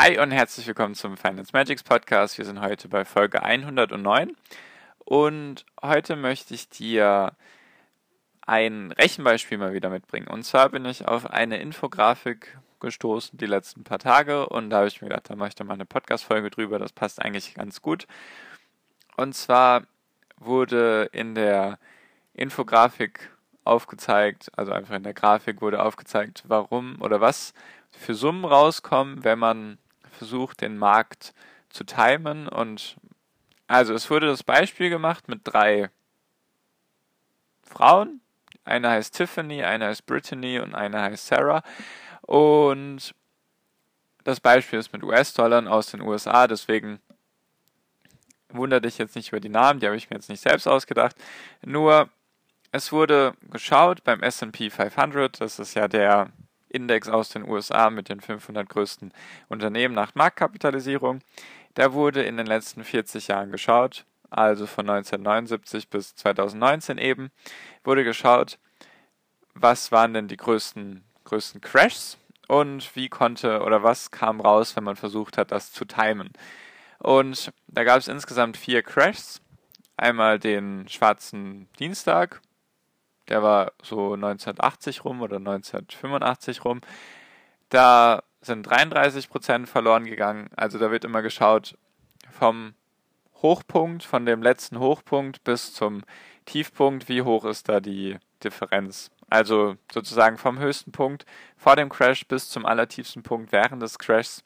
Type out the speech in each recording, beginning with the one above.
Hi und herzlich willkommen zum Finance Magics Podcast. Wir sind heute bei Folge 109 und heute möchte ich dir ein Rechenbeispiel mal wieder mitbringen. Und zwar bin ich auf eine Infografik gestoßen die letzten paar Tage und da habe ich mir gedacht, da mache ich doch mal eine Podcast-Folge drüber. Das passt eigentlich ganz gut. Und zwar wurde in der Infografik aufgezeigt, also einfach in der Grafik wurde aufgezeigt, warum oder was für Summen rauskommen, wenn man versucht, den Markt zu timen und also es wurde das Beispiel gemacht mit drei Frauen. Eine heißt Tiffany, eine heißt Brittany und eine heißt Sarah. Und das Beispiel ist mit US-Dollar aus den USA, deswegen wundere dich jetzt nicht über die Namen, die habe ich mir jetzt nicht selbst ausgedacht. Nur es wurde geschaut beim SP 500, das ist ja der Index aus den USA mit den 500 größten Unternehmen nach Marktkapitalisierung. Da wurde in den letzten 40 Jahren geschaut, also von 1979 bis 2019 eben, wurde geschaut, was waren denn die größten, größten Crashs und wie konnte oder was kam raus, wenn man versucht hat, das zu timen. Und da gab es insgesamt vier Crashs. Einmal den schwarzen Dienstag, der war so 1980 rum oder 1985 rum. Da sind 33 Prozent verloren gegangen. Also da wird immer geschaut vom Hochpunkt, von dem letzten Hochpunkt bis zum Tiefpunkt, wie hoch ist da die Differenz. Also sozusagen vom höchsten Punkt vor dem Crash bis zum allertiefsten Punkt während des Crashs.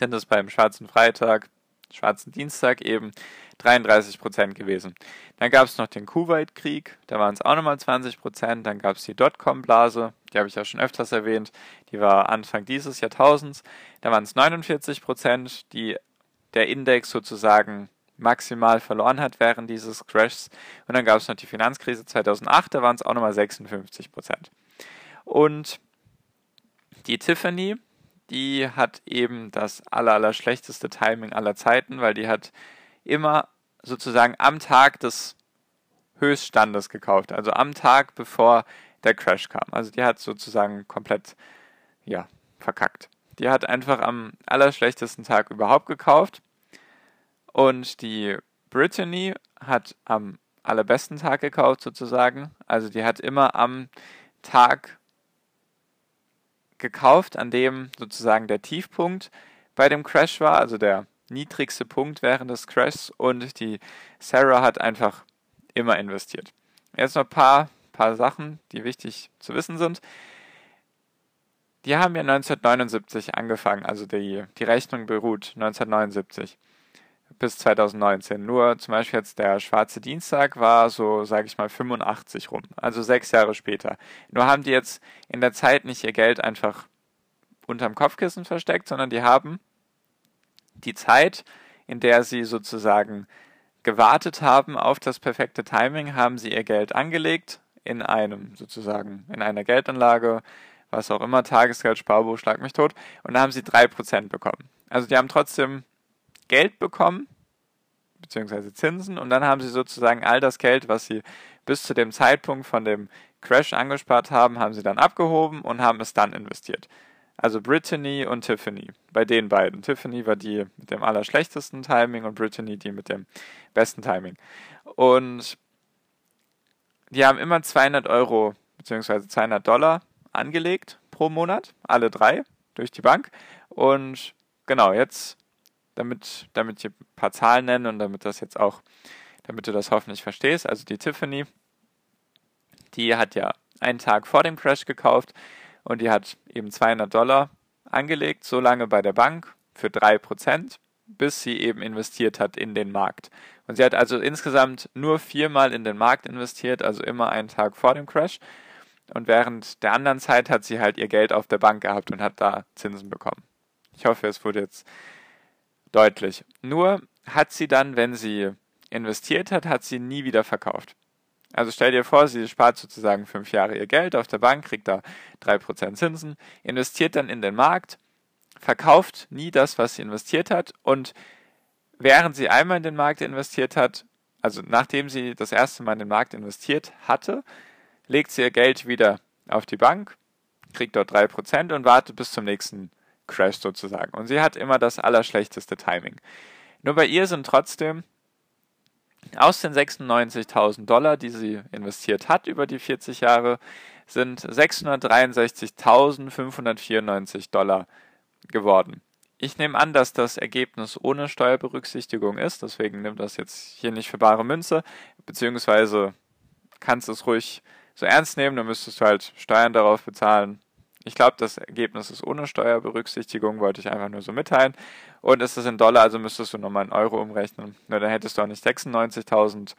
Denn das beim Schwarzen Freitag, Schwarzen Dienstag eben 33 Prozent gewesen. Dann gab es noch den Kuwait-Krieg, da waren es auch nochmal 20 Prozent. Dann gab es die Dotcom-Blase, die habe ich ja schon öfters erwähnt, die war Anfang dieses Jahrtausends. Da waren es 49 Prozent, die der Index sozusagen maximal verloren hat während dieses Crashs. Und dann gab es noch die Finanzkrise 2008, da waren es auch nochmal 56 Prozent. Und die Tiffany, die hat eben das aller, aller schlechteste Timing aller Zeiten, weil die hat immer sozusagen am Tag des Höchststandes gekauft, also am Tag bevor der Crash kam. Also die hat sozusagen komplett, ja, verkackt. Die hat einfach am allerschlechtesten Tag überhaupt gekauft und die Brittany hat am allerbesten Tag gekauft sozusagen. Also die hat immer am Tag gekauft, an dem sozusagen der Tiefpunkt bei dem Crash war, also der niedrigste Punkt während des Crashs und die Sarah hat einfach immer investiert. Jetzt noch ein paar, paar Sachen, die wichtig zu wissen sind. Die haben ja 1979 angefangen, also die, die Rechnung beruht 1979 bis 2019. Nur zum Beispiel jetzt der schwarze Dienstag war so, sage ich mal, 85 rum, also sechs Jahre später. Nur haben die jetzt in der Zeit nicht ihr Geld einfach unterm Kopfkissen versteckt, sondern die haben die Zeit, in der sie sozusagen gewartet haben auf das perfekte Timing, haben sie ihr Geld angelegt in einem sozusagen in einer Geldanlage, was auch immer, Tagesgeld, Sparbuch, schlag mich tot, und da haben sie 3% bekommen. Also die haben trotzdem Geld bekommen, beziehungsweise Zinsen, und dann haben sie sozusagen all das Geld, was sie bis zu dem Zeitpunkt von dem Crash angespart haben, haben sie dann abgehoben und haben es dann investiert. Also Brittany und Tiffany. Bei den beiden. Tiffany war die mit dem allerschlechtesten Timing und Brittany die mit dem besten Timing. Und die haben immer 200 Euro bzw. 200 Dollar angelegt pro Monat, alle drei durch die Bank. Und genau, jetzt, damit, damit ich ein paar Zahlen nenne und damit das jetzt auch, damit du das hoffentlich verstehst, also die Tiffany, die hat ja einen Tag vor dem Crash gekauft und die hat eben 200 Dollar angelegt, so lange bei der Bank für 3%, bis sie eben investiert hat in den Markt. Und sie hat also insgesamt nur viermal in den Markt investiert, also immer einen Tag vor dem Crash. Und während der anderen Zeit hat sie halt ihr Geld auf der Bank gehabt und hat da Zinsen bekommen. Ich hoffe, es wurde jetzt deutlich. Nur hat sie dann, wenn sie investiert hat, hat sie nie wieder verkauft. Also stell dir vor, sie spart sozusagen fünf Jahre ihr Geld auf der Bank, kriegt da drei Prozent Zinsen, investiert dann in den Markt, verkauft nie das, was sie investiert hat und während sie einmal in den Markt investiert hat, also nachdem sie das erste Mal in den Markt investiert hatte, legt sie ihr Geld wieder auf die Bank, kriegt dort drei Prozent und wartet bis zum nächsten Crash sozusagen. Und sie hat immer das allerschlechteste Timing. Nur bei ihr sind trotzdem aus den 96.000 Dollar, die sie investiert hat über die 40 Jahre, sind 663.594 Dollar geworden. Ich nehme an, dass das Ergebnis ohne Steuerberücksichtigung ist, deswegen nimm das jetzt hier nicht für bare Münze, beziehungsweise kannst es ruhig so ernst nehmen, dann müsstest du halt Steuern darauf bezahlen, ich glaube, das Ergebnis ist ohne Steuerberücksichtigung, wollte ich einfach nur so mitteilen. Und ist es in Dollar, also müsstest du nochmal in Euro umrechnen. Nur dann hättest du auch nicht 96.000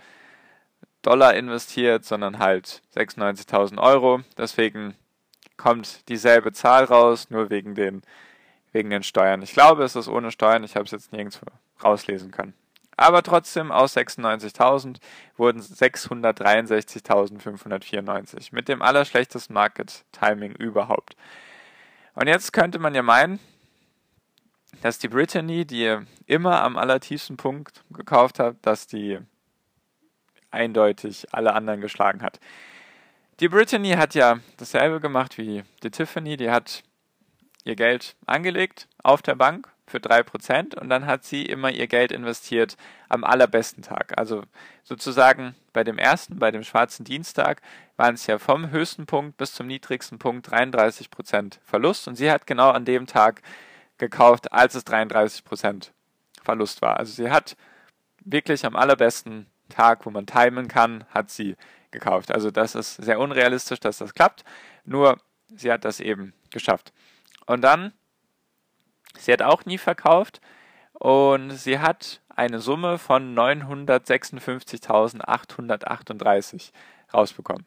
Dollar investiert, sondern halt 96.000 Euro. Deswegen kommt dieselbe Zahl raus, nur wegen den, wegen den Steuern. Ich glaube, es ist ohne Steuern. Ich habe es jetzt nirgendwo rauslesen können. Aber trotzdem aus 96.000 wurden 663.594 mit dem allerschlechtesten Market Timing überhaupt. Und jetzt könnte man ja meinen, dass die Brittany, die immer am allertiefsten Punkt gekauft hat, dass die eindeutig alle anderen geschlagen hat. Die Brittany hat ja dasselbe gemacht wie die Tiffany, die hat ihr Geld angelegt auf der Bank für 3% und dann hat sie immer ihr Geld investiert am allerbesten Tag. Also sozusagen bei dem ersten, bei dem schwarzen Dienstag, waren es ja vom höchsten Punkt bis zum niedrigsten Punkt 33% Verlust und sie hat genau an dem Tag gekauft, als es 33% Verlust war. Also sie hat wirklich am allerbesten Tag, wo man timen kann, hat sie gekauft. Also das ist sehr unrealistisch, dass das klappt. Nur sie hat das eben geschafft. Und dann Sie hat auch nie verkauft und sie hat eine Summe von 956.838 rausbekommen.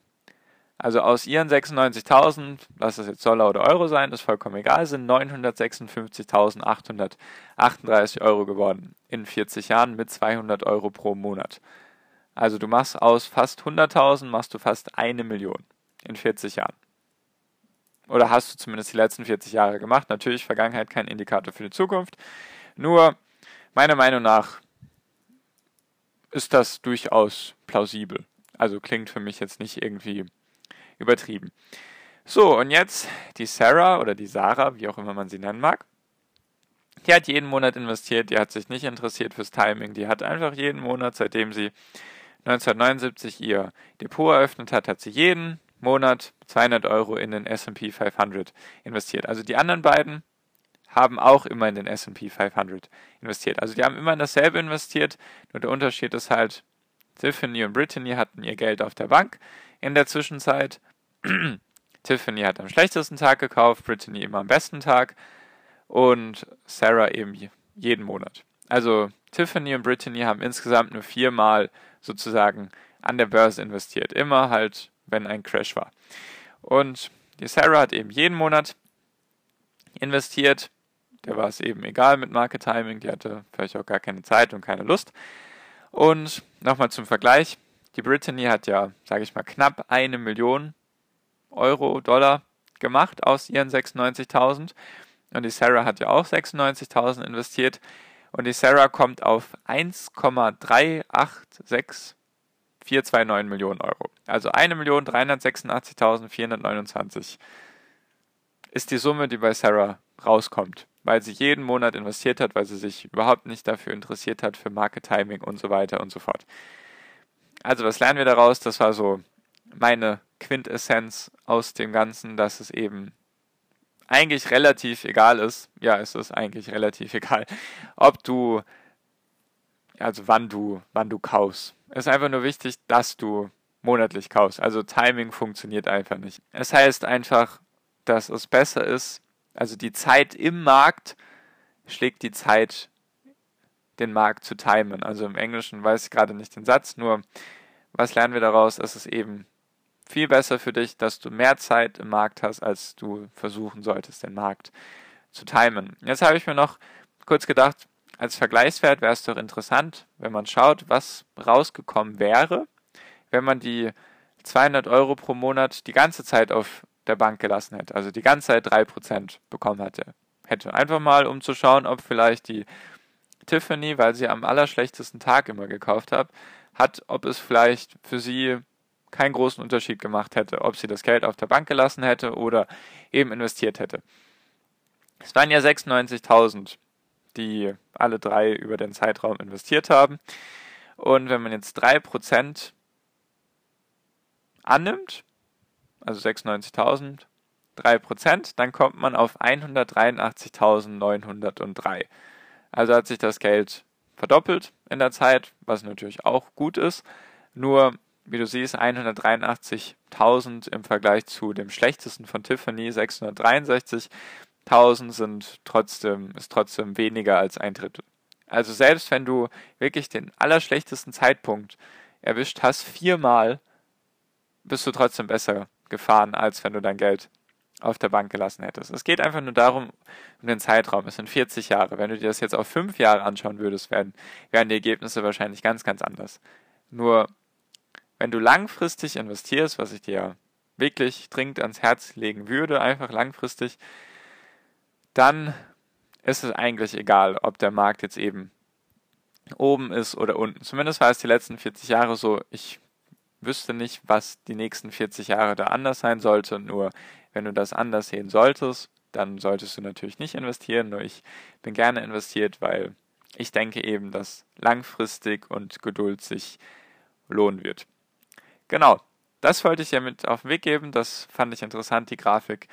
Also aus ihren 96.000, lass es jetzt Dollar oder Euro sein, ist vollkommen egal, sind 956.838 Euro geworden in 40 Jahren mit 200 Euro pro Monat. Also du machst aus fast 100.000, machst du fast eine Million in 40 Jahren. Oder hast du zumindest die letzten 40 Jahre gemacht. Natürlich Vergangenheit kein Indikator für die Zukunft. Nur meiner Meinung nach ist das durchaus plausibel. Also klingt für mich jetzt nicht irgendwie übertrieben. So, und jetzt die Sarah oder die Sarah, wie auch immer man sie nennen mag. Die hat jeden Monat investiert, die hat sich nicht interessiert fürs Timing, die hat einfach jeden Monat, seitdem sie 1979 ihr Depot eröffnet hat, hat sie jeden Monat 200 Euro in den S&P 500 investiert. Also die anderen beiden haben auch immer in den S&P 500 investiert. Also die haben immer in dasselbe investiert, nur der Unterschied ist halt, Tiffany und Brittany hatten ihr Geld auf der Bank in der Zwischenzeit. Tiffany hat am schlechtesten Tag gekauft, Brittany immer am besten Tag und Sarah eben jeden Monat. Also Tiffany und Brittany haben insgesamt nur viermal sozusagen an der Börse investiert. Immer halt wenn ein Crash war. Und die Sarah hat eben jeden Monat investiert. Der war es eben egal mit Market Timing, die hatte vielleicht auch gar keine Zeit und keine Lust. Und nochmal zum Vergleich, die Brittany hat ja, sage ich mal, knapp eine Million Euro, Dollar gemacht aus ihren 96.000. Und die Sarah hat ja auch 96.000 investiert. Und die Sarah kommt auf 1,386 429 Millionen Euro. Also 1.386.429 ist die Summe, die bei Sarah rauskommt, weil sie jeden Monat investiert hat, weil sie sich überhaupt nicht dafür interessiert hat, für Market Timing und so weiter und so fort. Also was lernen wir daraus? Das war so meine Quintessenz aus dem Ganzen, dass es eben eigentlich relativ egal ist. Ja, es ist eigentlich relativ egal, ob du, also wann du, wann du kaufst. Es ist einfach nur wichtig, dass du monatlich kaufst. Also Timing funktioniert einfach nicht. Es heißt einfach, dass es besser ist, also die Zeit im Markt schlägt die Zeit, den Markt zu timen. Also im Englischen weiß ich gerade nicht den Satz, nur was lernen wir daraus? Es ist eben viel besser für dich, dass du mehr Zeit im Markt hast, als du versuchen solltest, den Markt zu timen. Jetzt habe ich mir noch kurz gedacht, als Vergleichswert wäre es doch interessant, wenn man schaut, was rausgekommen wäre, wenn man die 200 Euro pro Monat die ganze Zeit auf der Bank gelassen hätte, also die ganze Zeit 3% bekommen hätte. hätte. Einfach mal, um zu schauen, ob vielleicht die Tiffany, weil sie am allerschlechtesten Tag immer gekauft hat, hat, ob es vielleicht für sie keinen großen Unterschied gemacht hätte, ob sie das Geld auf der Bank gelassen hätte oder eben investiert hätte. Es waren ja 96.000, die alle drei über den Zeitraum investiert haben. Und wenn man jetzt 3% annimmt, also 96.000, 3%, dann kommt man auf 183.903. Also hat sich das Geld verdoppelt in der Zeit, was natürlich auch gut ist. Nur, wie du siehst, 183.000 im Vergleich zu dem schlechtesten von Tiffany, 663.000 sind trotzdem, ist trotzdem weniger als ein Drittel. Also selbst wenn du wirklich den allerschlechtesten Zeitpunkt erwischt hast, viermal, bist du trotzdem besser gefahren, als wenn du dein Geld auf der Bank gelassen hättest. Es geht einfach nur darum, um den Zeitraum. Es sind 40 Jahre. Wenn du dir das jetzt auf fünf Jahre anschauen würdest, wären, wären die Ergebnisse wahrscheinlich ganz, ganz anders. Nur, wenn du langfristig investierst, was ich dir wirklich dringend ans Herz legen würde, einfach langfristig, dann ist es eigentlich egal, ob der Markt jetzt eben oben ist oder unten. Zumindest war es die letzten 40 Jahre so. Ich wüsste nicht, was die nächsten 40 Jahre da anders sein sollte. Nur wenn du das anders sehen solltest, dann solltest du natürlich nicht investieren. Nur ich bin gerne investiert, weil ich denke eben, dass langfristig und Geduld sich lohnen wird. Genau, das wollte ich dir mit auf den Weg geben. Das fand ich interessant, die Grafik.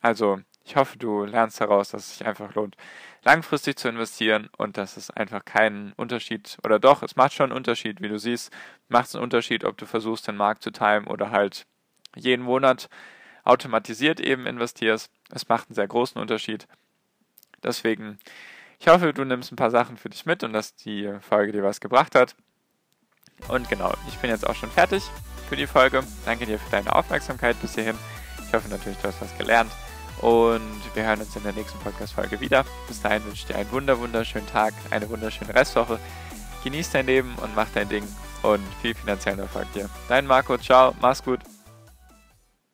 Also ich hoffe, du lernst daraus, dass es sich einfach lohnt, langfristig zu investieren und dass es einfach keinen Unterschied, oder doch, es macht schon einen Unterschied, wie du siehst, macht es einen Unterschied, ob du versuchst, den Markt zu timen oder halt jeden Monat automatisiert eben investierst. Es macht einen sehr großen Unterschied. Deswegen, ich hoffe, du nimmst ein paar Sachen für dich mit und dass die Folge dir was gebracht hat. Und genau, ich bin jetzt auch schon fertig für die Folge. Danke dir für deine Aufmerksamkeit bis hierhin. Ich hoffe natürlich, du hast was gelernt. Und wir hören uns in der nächsten Podcast-Folge wieder. Bis dahin wünsche ich dir einen wunder wunderschönen Tag, eine wunderschöne Restwoche. Genieß dein Leben und mach dein Ding und viel finanziellen Erfolg dir. Dein Marco, ciao, mach's gut.